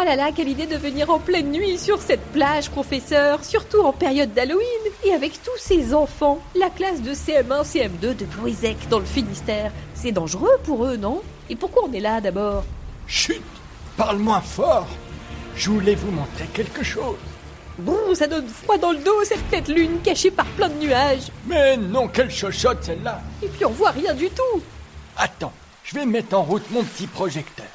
Oh là là, quelle idée de venir en pleine nuit sur cette plage, professeur, surtout en période d'Halloween, et avec tous ces enfants, la classe de CM1, CM2 de Bruisec dans le Finistère. C'est dangereux pour eux, non? Et pourquoi on est là d'abord? Chut Parle moins fort Je voulais vous montrer quelque chose. Bon, ça donne froid dans le dos, cette tête lune cachée par plein de nuages. Mais non, quelle chochotte celle-là Et puis on voit rien du tout. Attends, je vais mettre en route mon petit projecteur.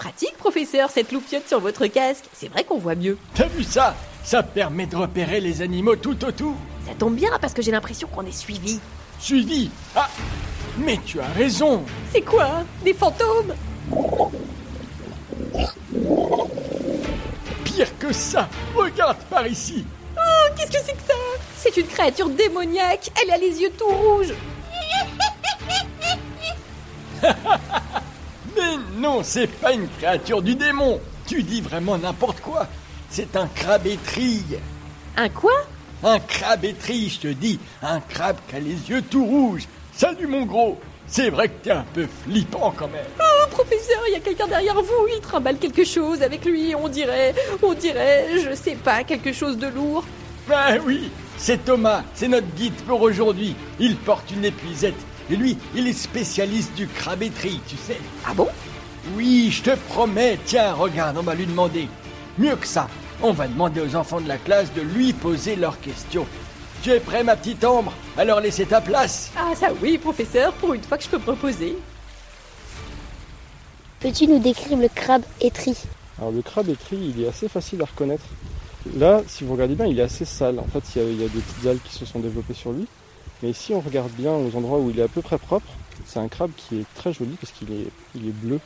Pratique, professeur, cette loupiote sur votre casque. C'est vrai qu'on voit mieux. T'as vu ça? Ça permet de repérer les animaux tout autour. Ça tombe bien parce que j'ai l'impression qu'on est suivi. Suivi? Ah Mais tu as raison C'est quoi? Des fantômes? Pire que ça Regarde par ici Oh, qu'est-ce que c'est que ça? C'est une créature démoniaque. Elle a les yeux tout rouges. Non, c'est pas une créature du démon Tu dis vraiment n'importe quoi C'est un crabe étrille Un quoi? Un crabe étrille, je te dis Un crabe qui a les yeux tout rouges Salut mon gros C'est vrai que t'es un peu flippant quand même Oh, professeur, il y a quelqu'un derrière vous. Il trimballe quelque chose avec lui. On dirait, on dirait, je sais pas, quelque chose de lourd. Ben oui, c'est Thomas, c'est notre guide pour aujourd'hui. Il porte une épuisette. Et lui, il est spécialiste du crabe étrille, tu sais. Ah bon? Oui, je te promets. Tiens, regarde, on va lui demander. Mieux que ça, on va demander aux enfants de la classe de lui poser leurs questions. Tu es prêt, ma petite ombre Alors laissez ta place. Ah ça oui, professeur, pour une fois que je peux me reposer. Peux-tu nous décrire le crabe étri? Alors le crabe étri, il est assez facile à reconnaître. Là, si vous regardez bien, il est assez sale. En fait, il y, a, il y a des petites algues qui se sont développées sur lui. Mais si on regarde bien aux endroits où il est à peu près propre, c'est un crabe qui est très joli parce qu'il est, il est bleu.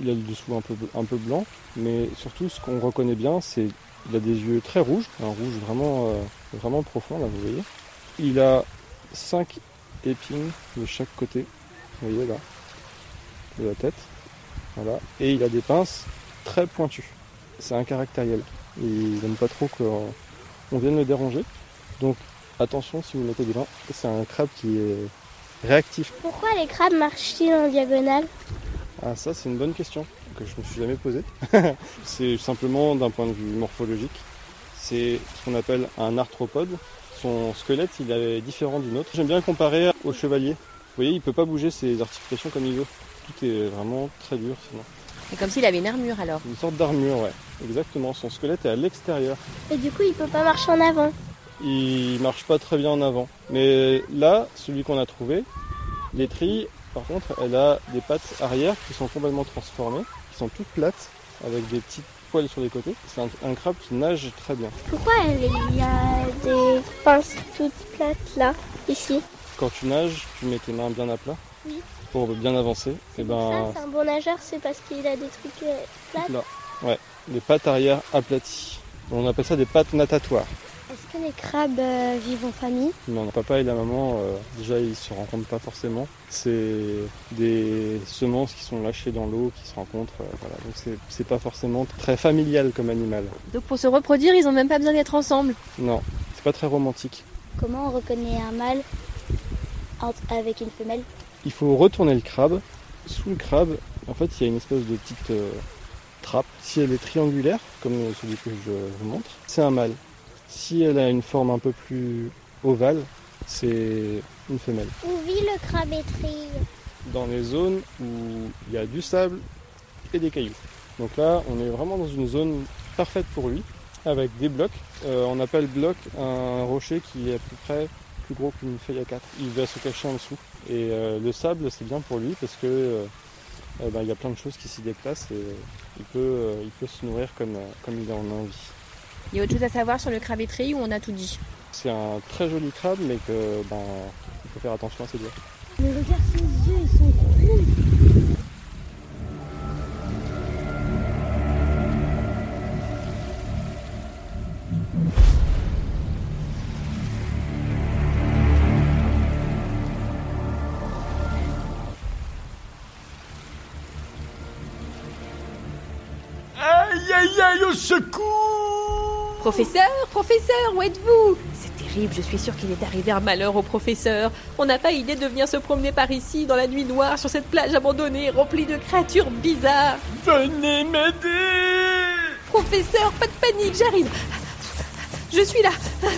Il a le dessous un peu, blanc. Mais surtout, ce qu'on reconnaît bien, c'est qu'il a des yeux très rouges. Un rouge vraiment, euh, profond, là, vous voyez. Il a cinq épines de chaque côté. Vous voyez là, de la tête. Voilà. Et il a des pinces très pointues. C'est un caractériel. Il n'aime pas trop qu'on vienne le déranger. Donc attention si vous mettez des c'est un crabe qui est réactif. Pourquoi les crabes marchent-ils en diagonale? Ah ça c'est une bonne question que je me suis jamais posée. c'est simplement d'un point de vue morphologique. C'est ce qu'on appelle un arthropode. Son squelette il est différent du nôtre. J'aime bien comparer au chevalier. Vous voyez, il peut pas bouger ses articulations comme il veut. Tout est vraiment très dur sinon. C'est comme s'il avait une armure alors. Une sorte d'armure, ouais. Exactement. Son squelette est à l'extérieur. Et du coup, il peut pas marcher en avant. Il marche pas très bien en avant. Mais là, celui qu'on a trouvé, l'étrille, par contre, elle a des pattes arrière qui sont complètement transformées, qui sont toutes plates, avec des petites poils sur les côtés. C'est un, un crabe qui nage très bien. Pourquoi il y a des pinces toutes plates là, ici? Quand tu nages, tu mets tes mains bien à plat Oui. pour bien avancer. Et ben, Ça, c'est un bon nageur, c'est parce qu'il a des trucs euh, plates. là, ouais, les pattes arrière aplaties. On appelle ça des pattes natatoires. Est-ce Est-ce que les crabes euh, vivent en famille Non, le papa et la maman, euh, déjà, ils se rencontrent pas forcément. C'est des semences qui sont lâchées dans l'eau, qui se rencontrent. euh, voilà. Donc c'est- c'est pas forcément très familial comme animal. Donc pour se reproduire, ils ont même pas besoin d'être ensemble. Non, c'est pas très romantique. Comment on reconnaît un mâle entre- avec une femelle? Il faut retourner le crabe. Sous le crabe, en fait, il y a une espèce de petite euh, trappe. Si elle est triangulaire, comme celui que je vous montre, c'est un mâle. Si elle a une forme un peu plus ovale, c'est une femelle. Où vit le crabe étrille? Dans les zones où il y a du sable et des cailloux. Donc là, on est vraiment dans une zone parfaite pour lui, avec des blocs. Euh, on appelle bloc un rocher qui est à peu près plus gros qu'une feuille à quatre. Il va se cacher en dessous. Et euh, le sable, c'est bien pour lui parce que euh, euh, ben, il y a plein de choses qui s'y déplacent et il, peut, il peut se nourrir comme, comme il en a envie. Il y a autre chose à savoir sur le crabe étrille ou on a tout dit C'est un très joli crabe, mais que ben, il faut faire attention à ses doigts. Mais regarde ses yeux, ils sont rouges. Aïe aïe aïe, au secours Professeur, professeur, où êtes-vous? C'est terrible, je suis sûre qu'il est arrivé un malheur au professeur. On n'a pas idée de venir se promener par ici, dans la nuit noire, sur cette plage abandonnée, remplie de créatures bizarres. Venez m'aider Professeur, pas de panique, j'arrive. Je suis là,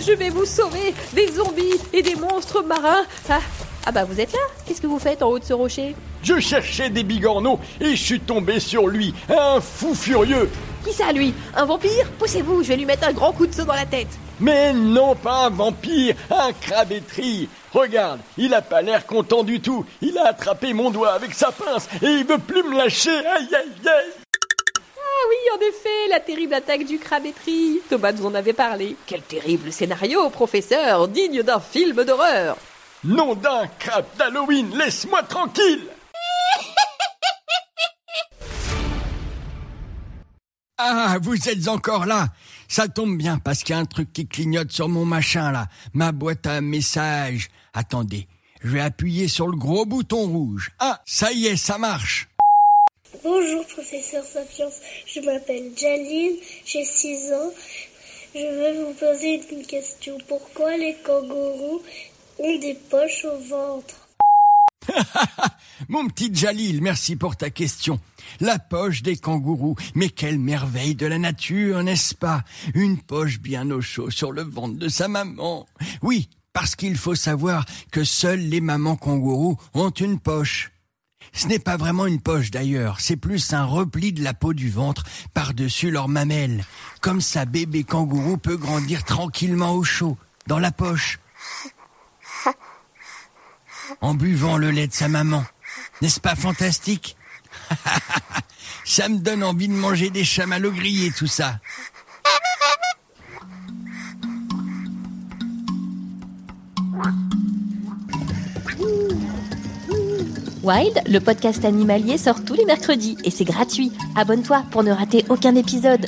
je vais vous sauver des zombies et des monstres marins. Ah, ah bah vous êtes là? Qu'est-ce que vous faites en haut de ce rocher? Je cherchais des bigorneaux et je suis tombé sur lui, un fou furieux. Qui ça lui Un vampire Poussez-vous, je vais lui mettre un grand coup de seau dans la tête. Mais non pas un vampire, un crabétrie. Regarde, il a pas l'air content du tout. Il a attrapé mon doigt avec sa pince et il veut plus me lâcher. Aïe aïe aïe. Ah oui, en effet, la terrible attaque du crabétrie. Thomas nous en avait parlé. Quel terrible scénario, professeur, digne d'un film d'horreur. Nom d'un crabe d'Halloween, laisse-moi tranquille. Ah, vous êtes encore là Ça tombe bien parce qu'il y a un truc qui clignote sur mon machin là, ma boîte à messages. Attendez, je vais appuyer sur le gros bouton rouge. Ah, ça y est, ça marche. Bonjour professeur Sapiens, je m'appelle Jalil, j'ai 6 ans. Je vais vous poser une question. Pourquoi les kangourous ont des poches au ventre? Mon petit Jalil, merci pour ta question. La poche des kangourous, mais quelle merveille de la nature, n'est-ce pas? Une poche bien au chaud sur le ventre de sa maman. Oui, parce qu'il faut savoir que seules les mamans kangourous ont une poche. Ce n'est pas vraiment une poche d'ailleurs, c'est plus un repli de la peau du ventre par-dessus leur mamelle. Comme ça, bébé kangourou peut grandir tranquillement au chaud, dans la poche. En buvant le lait de sa maman. N'est-ce pas fantastique? Ça me donne envie de manger des chamallows grillés, tout ça. Wild, le podcast animalier sort tous les mercredis et c'est gratuit. Abonne-toi pour ne rater aucun épisode.